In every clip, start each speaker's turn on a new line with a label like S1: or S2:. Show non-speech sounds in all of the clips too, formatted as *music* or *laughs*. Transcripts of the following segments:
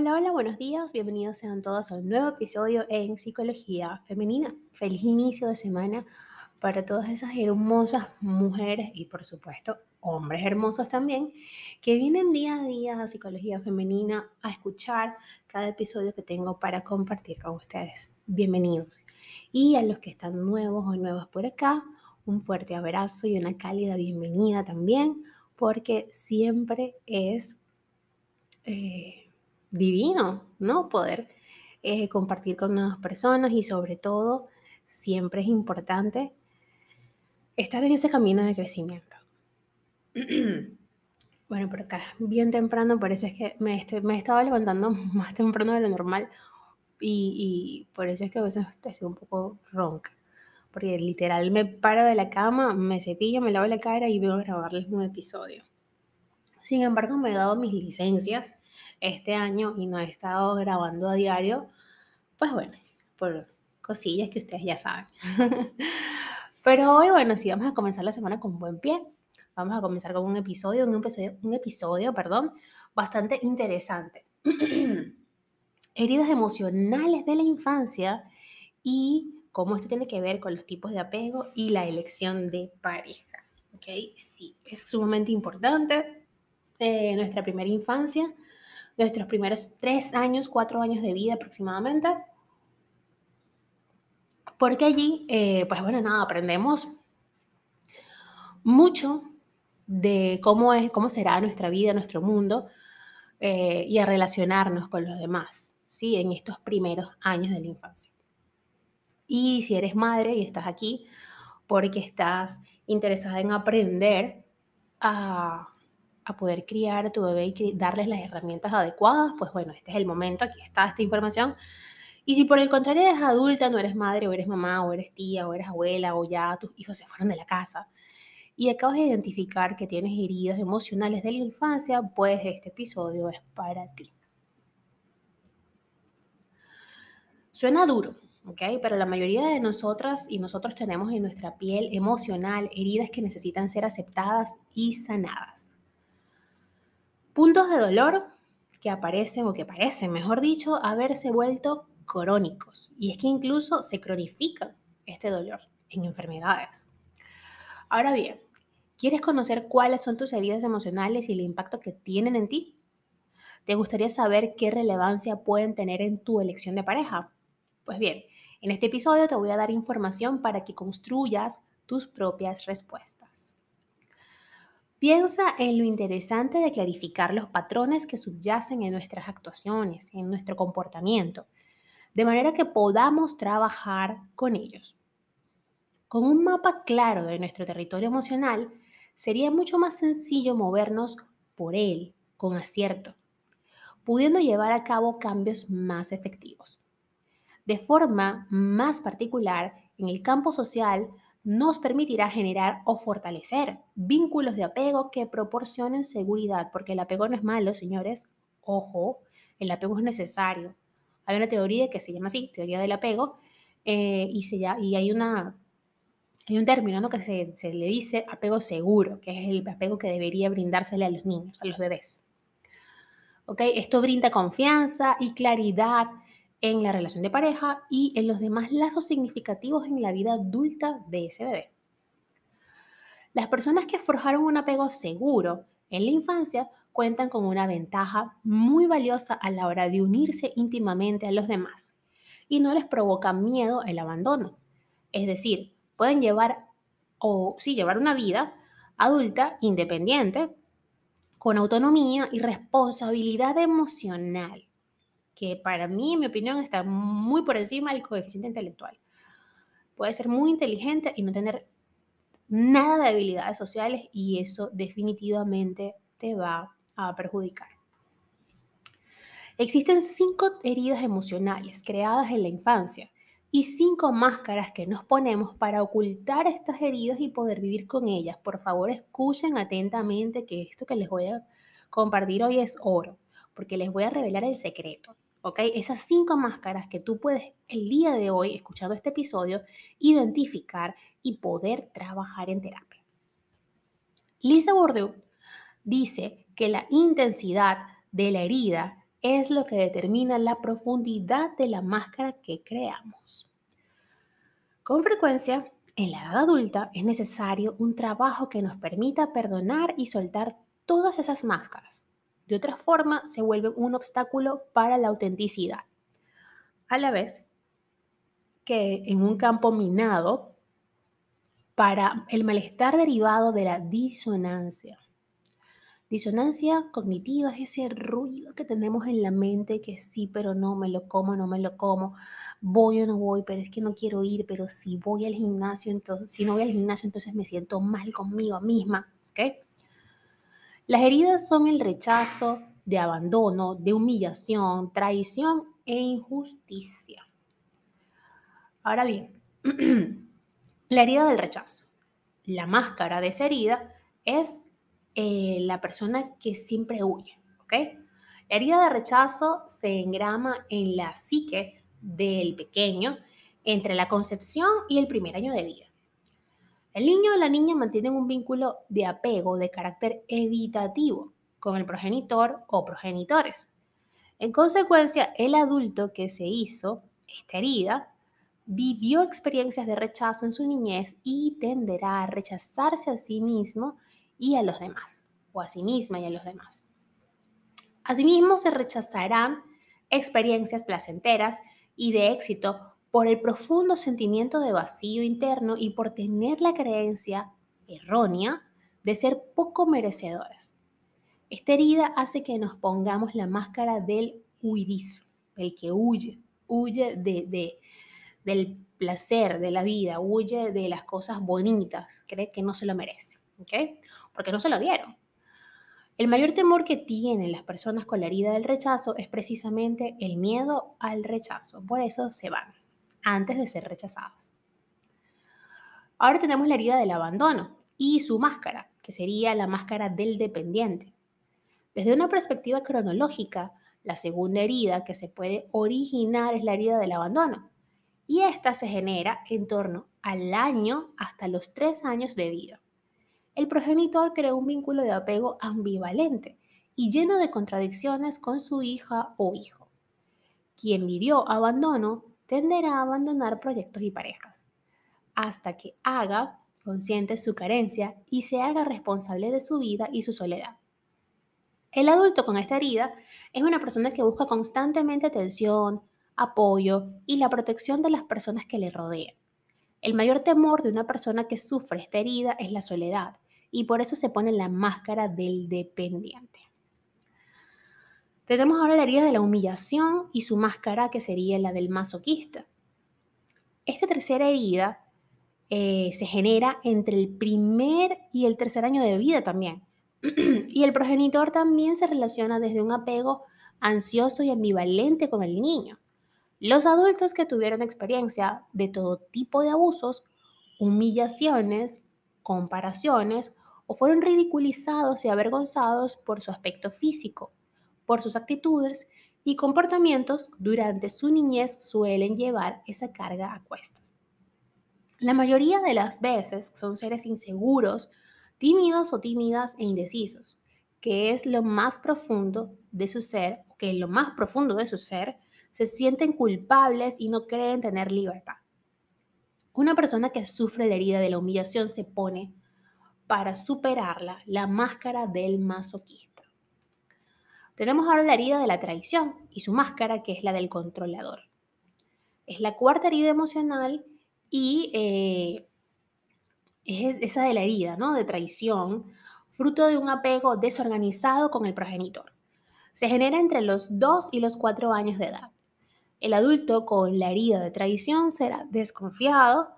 S1: Hola, hola, buenos días. Bienvenidos sean todos a un nuevo episodio en Psicología Femenina. Feliz inicio de semana para todas esas hermosas mujeres y por supuesto hombres hermosos también que vienen día a día a Psicología Femenina a escuchar cada episodio que tengo para compartir con ustedes. Bienvenidos. Y a los que están nuevos o nuevas por acá, un fuerte abrazo y una cálida bienvenida también porque siempre es... Eh, divino, ¿no? Poder eh, compartir con nuevas personas y sobre todo siempre es importante estar en ese camino de crecimiento. *clears throat* bueno, por acá, bien temprano, por eso es que me, estoy, me estaba levantando *laughs* más temprano de lo normal y, por eso es que a veces estoy un poco ronca. Porque literal me paro de la cama, me cepillo, me lavo la cara y vengo a grabarles un episodio. Sin embargo, me he dado mis licencias este año y no he estado grabando a diario, pues bueno, por cosillas que ustedes ya saben. *laughs* Pero hoy, bueno, sí, vamos a comenzar la semana con buen pie. Vamos a comenzar con un episodio, un episodio, un episodio, perdón, bastante interesante. *clears throat* Heridas emocionales de la infancia y cómo esto tiene que ver con los tipos de apego y la elección de pareja. ¿Ok? Sí, es sumamente importante. Eh, nuestra primera infancia nuestros primeros tres años, cuatro años de vida aproximadamente. Porque allí, eh, pues bueno, nada, aprendemos mucho de cómo, es, cómo será nuestra vida, nuestro mundo eh, y a relacionarnos con los demás, ¿sí? En estos primeros años de la infancia. Y si eres madre y estás aquí porque estás interesada en aprender a a poder criar a tu bebé y darles las herramientas adecuadas, pues bueno, este es el momento, aquí está esta información. Y si por el contrario eres adulta, no eres madre o eres mamá o eres tía o eres abuela o ya tus hijos se fueron de la casa y acabas de identificar que tienes heridas emocionales de la infancia, pues este episodio es para ti. Suena duro, ¿ok? Pero la mayoría de nosotras y nosotros tenemos en nuestra piel emocional heridas que necesitan ser aceptadas y sanadas. Puntos de dolor que aparecen o que parecen, mejor dicho, haberse vuelto crónicos. Y es que incluso se cronifica este dolor en enfermedades. Ahora bien, ¿quieres conocer cuáles son tus heridas emocionales y el impacto que tienen en ti? ¿Te gustaría saber qué relevancia pueden tener en tu elección de pareja? Pues bien, en este episodio te voy a dar información para que construyas tus propias respuestas. Piensa en lo interesante de clarificar los patrones que subyacen en nuestras actuaciones, en nuestro comportamiento, de manera que podamos trabajar con ellos. Con un mapa claro de nuestro territorio emocional, sería mucho más sencillo movernos por él con acierto, pudiendo llevar a cabo cambios más efectivos. De forma más particular, en el campo social, nos permitirá generar o fortalecer vínculos de apego que proporcionen seguridad, porque el apego no es malo, señores. Ojo, el apego es necesario. Hay una teoría que se llama así, teoría del apego, eh, y, se y hay, una, hay un término ¿no? que se, se le dice apego seguro, que es el apego que debería brindársele a los niños, a los bebés. ¿Okay? Esto brinda confianza y claridad en la relación de pareja y en los demás lazos significativos en la vida adulta de ese bebé. Las personas que forjaron un apego seguro en la infancia cuentan con una ventaja muy valiosa a la hora de unirse íntimamente a los demás y no les provoca miedo el abandono. Es decir, pueden llevar o sí llevar una vida adulta independiente con autonomía y responsabilidad emocional que para mí, en mi opinión, está muy por encima del coeficiente intelectual. Puede ser muy inteligente y no tener nada de habilidades sociales y eso definitivamente te va a perjudicar. Existen cinco heridas emocionales creadas en la infancia y cinco máscaras que nos ponemos para ocultar estas heridas y poder vivir con ellas. Por favor, escuchen atentamente que esto que les voy a compartir hoy es oro, porque les voy a revelar el secreto. ¿Ok? Esas cinco máscaras que tú puedes el día de hoy, escuchando este episodio, identificar y poder trabajar en terapia. Lisa Bourdieu dice que la intensidad de la herida es lo que determina la profundidad de la máscara que creamos. Con frecuencia, en la edad adulta es necesario un trabajo que nos permita perdonar y soltar todas esas máscaras. De otra forma, se vuelven un obstáculo para la autenticidad. A la vez que en un campo minado para el malestar derivado de la disonancia. Disonancia cognitiva es ese ruido que tenemos en la mente que sí, pero no, me lo como, no me lo como, voy o no voy, pero es que no quiero ir, pero si voy al gimnasio, entonces, si no voy al gimnasio, entonces me siento mal conmigo misma, ¿ok? Las heridas son el rechazo de abandono, de humillación, traición e injusticia. Ahora bien, *clears throat* la herida del rechazo. La máscara de esa herida es eh, la persona que siempre huye. La herida de rechazo se engrama en la psique del pequeño entre la concepción y el primer año de vida. El niño o la niña mantienen un vínculo de apego de carácter evitativo con el progenitor o progenitores. En consecuencia, el adulto que se hizo esta herida vivió experiencias de rechazo en su niñez y tenderá a rechazarse a sí mismo y a los demás, o a sí misma y a los demás. Asimismo, se rechazarán experiencias placenteras y de éxito por el profundo sentimiento de vacío interno y por tener la creencia errónea de ser poco merecedores. Esta herida hace que nos pongamos la máscara del huidizo, del que huye, huye de, del placer de la vida, huye de las cosas bonitas, cree que no se lo merece. ¿ok? Porque no se lo dieron. El mayor temor que tienen las personas con la herida del rechazo es precisamente el miedo al rechazo. Por eso se van antes de ser rechazadas. Ahora tenemos la herida del abandono y su máscara, que sería la máscara del dependiente. Desde una perspectiva cronológica, la segunda herida que se puede originar es la herida del abandono. Y esta se genera en torno al año hasta los tres años de vida el progenitor creó un vínculo de apego ambivalente y lleno de contradicciones con su hija o hijo. Quien vivió abandono tenderá a abandonar proyectos y parejas, hasta que haga consciente su carencia y se haga responsable de su vida y su soledad. El adulto con esta herida es una persona que busca constantemente atención, apoyo y la protección de las personas que le rodean. El mayor temor de una persona que sufre esta herida es la soledad y por eso se pone la máscara del dependiente. Tenemos ahora la herida de la humillación y su máscara que sería la del masoquista. Esta tercera herida eh, se genera entre el primer y el tercer año de vida también. *clears throat* y el progenitor también se relaciona desde un apego ansioso y ambivalente con el niño. Los adultos que tuvieron experiencia de todo tipo de abusos, humillaciones, comparaciones o fueron ridiculizados y avergonzados por su aspecto físico, por sus actitudes y comportamientos durante su niñez suelen llevar esa carga a cuestas. La mayoría de las veces son seres inseguros, tímidos o tímidas e indecisos, que es lo más profundo de su ser, que en lo más profundo de su ser se sienten culpables y no creen tener libertad. Una persona que sufre la herida de la humillación se pone, para superarla, la máscara del masoquista. Tenemos ahora la herida de la traición y su máscara, que es la del controlador. Es la cuarta herida emocional y eh, es esa de la herida, ¿no? De traición, fruto de un apego desorganizado con el progenitor. Se genera entre los 2 y los 4 años de edad. El adulto con la herida de traición será desconfiado,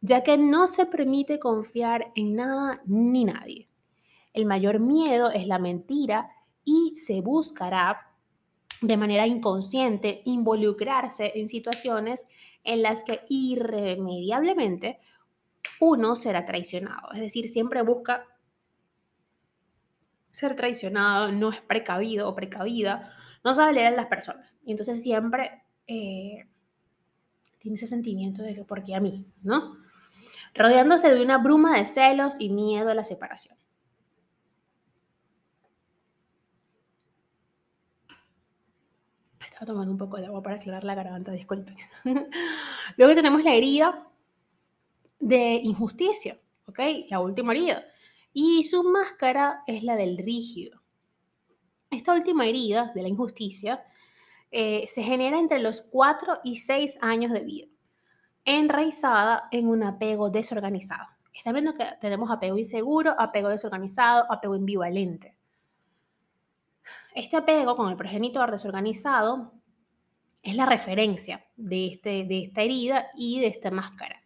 S1: ya que no se permite confiar en nada ni nadie. El mayor miedo es la mentira y se buscará de manera inconsciente involucrarse en situaciones en las que irremediablemente uno será traicionado. Es decir, siempre busca ser traicionado, no es precavido o precavida, no sabe leer a las personas. Y entonces siempre eh, tiene ese sentimiento de que, ¿por qué a mí? ¿No? Rodeándose de una bruma de celos y miedo a la separación. Estaba tomando un poco de agua para aclarar la garganta, disculpen. *laughs* Luego tenemos la herida de injusticia, ¿ok? La última herida. Y su máscara es la del rígido. Esta última herida de la injusticia eh, se genera entre los 4 y 6 años de vida, enraizada en un apego desorganizado. Está viendo que tenemos apego inseguro, apego desorganizado, apego ambivalente. Este apego con el progenitor desorganizado es la referencia de, este, de esta herida y de esta máscara.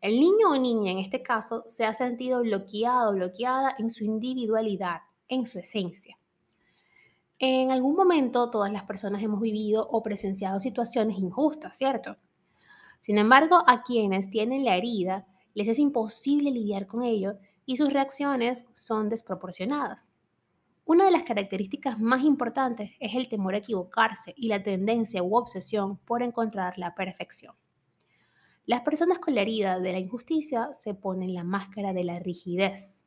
S1: El niño o niña en este caso se ha sentido bloqueado, bloqueada en su individualidad, en su esencia. En algún momento todas las personas hemos vivido o presenciado situaciones injustas, ¿cierto? Sin embargo, a quienes tienen la herida les es imposible lidiar con ello y sus reacciones son desproporcionadas. Una de las características más importantes es el temor a equivocarse y la tendencia u obsesión por encontrar la perfección. Las personas con la herida de la injusticia se ponen la máscara de la rigidez.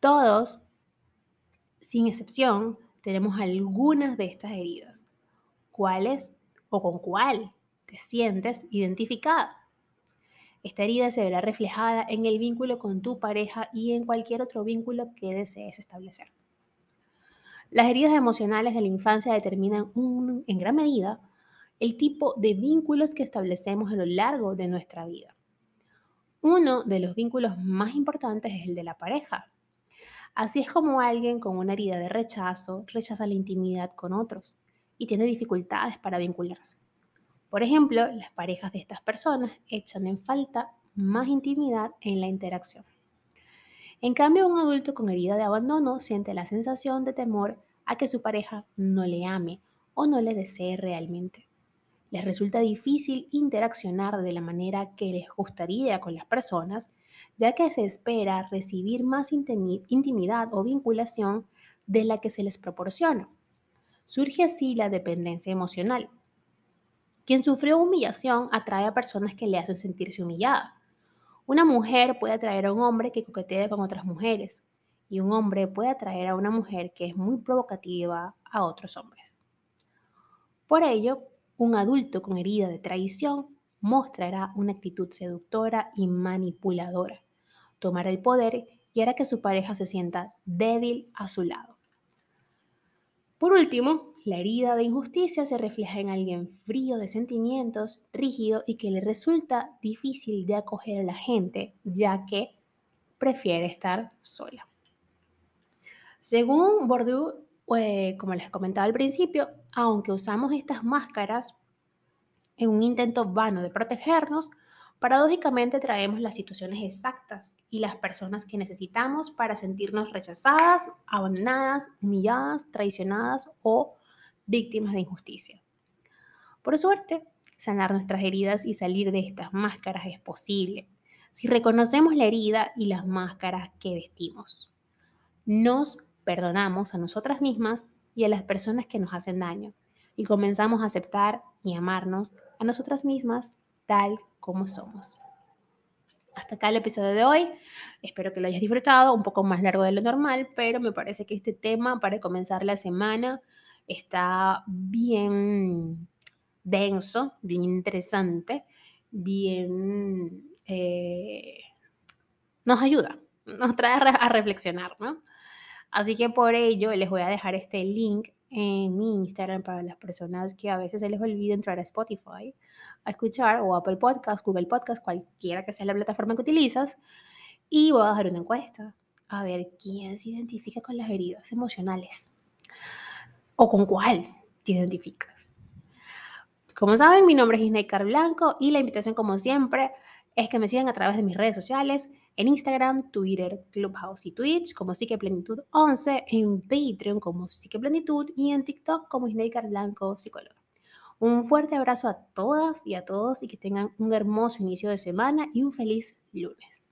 S1: Todos, sin excepción, tenemos algunas de estas heridas. ¿Cuáles o con cuál te sientes identificada? Esta herida se verá reflejada en el vínculo con tu pareja y en cualquier otro vínculo que desees establecer. Las heridas emocionales de la infancia determinan en gran medida el tipo de vínculos que establecemos a lo largo de nuestra vida. Uno de los vínculos más importantes es el de la pareja. Así es como alguien con una herida de rechazo rechaza la intimidad con otros y tiene dificultades para vincularse. Por ejemplo, las parejas de estas personas echan en falta más intimidad en la interacción. En cambio, un adulto con herida de abandono siente la sensación de temor a que su pareja no le ame o no le desee realmente. Les resulta difícil interaccionar de la manera que les gustaría con las personas, ya que se espera recibir más intimidad o vinculación de la que se les proporciona. Surge así la dependencia emocional, quien sufrió humillación atrae a personas que le hacen sentirse humillada. Una mujer puede atraer a un hombre que coquetea con otras mujeres y un hombre puede atraer a una mujer que es muy provocativa a otros hombres. Por ello, un adulto con herida de traición mostrará una actitud seductora y manipuladora, tomará el poder y hará que su pareja se sienta débil a su lado. Por último, la herida de injusticia se refleja en alguien frío de sentimientos, rígido y que le resulta difícil de acoger a la gente, ya que prefiere estar sola. Según Bourdieu, eh, como les comentaba al principio, aunque usamos estas máscaras en un intento vano de protegernos, paradójicamente traemos las situaciones exactas y las personas que necesitamos para sentirnos rechazadas, abandonadas, humilladas, traicionadas o víctimas de injusticia. Por suerte, sanar nuestras heridas y salir de estas máscaras es posible si reconocemos la herida y las máscaras que vestimos. Nos perdonamos a nosotras mismas y a las personas que nos hacen daño y comenzamos a aceptar y amarnos a nosotras mismas tal como somos. Hasta acá el episodio de hoy. Espero que lo hayas disfrutado, un poco más largo de lo normal, pero me parece que este tema para comenzar la semana está bien denso, bien interesante, bien... Eh, nos ayuda, nos trae a reflexionar, ¿no? Así que por ello les voy a dejar este link en mi Instagram para las personas que a veces se les olvida entrar a Spotify a escuchar o Apple Podcast, Google Podcast, cualquiera que sea la plataforma que utilizas. Y voy a dejar una encuesta a ver quién se identifica con las heridas emocionales o con cuál te identificas. Como saben, mi nombre es Isnaikar Blanco y la invitación, como siempre, es que me sigan a través de mis redes sociales, en Instagram, Twitter, Clubhouse y Twitch como Psiqueplenitud 11, en Patreon como Psiqueplenitud y en TikTok como Isnaikar Blanco Psicólogo. Un fuerte abrazo a todas y a todos y que tengan un hermoso inicio de semana y un feliz lunes.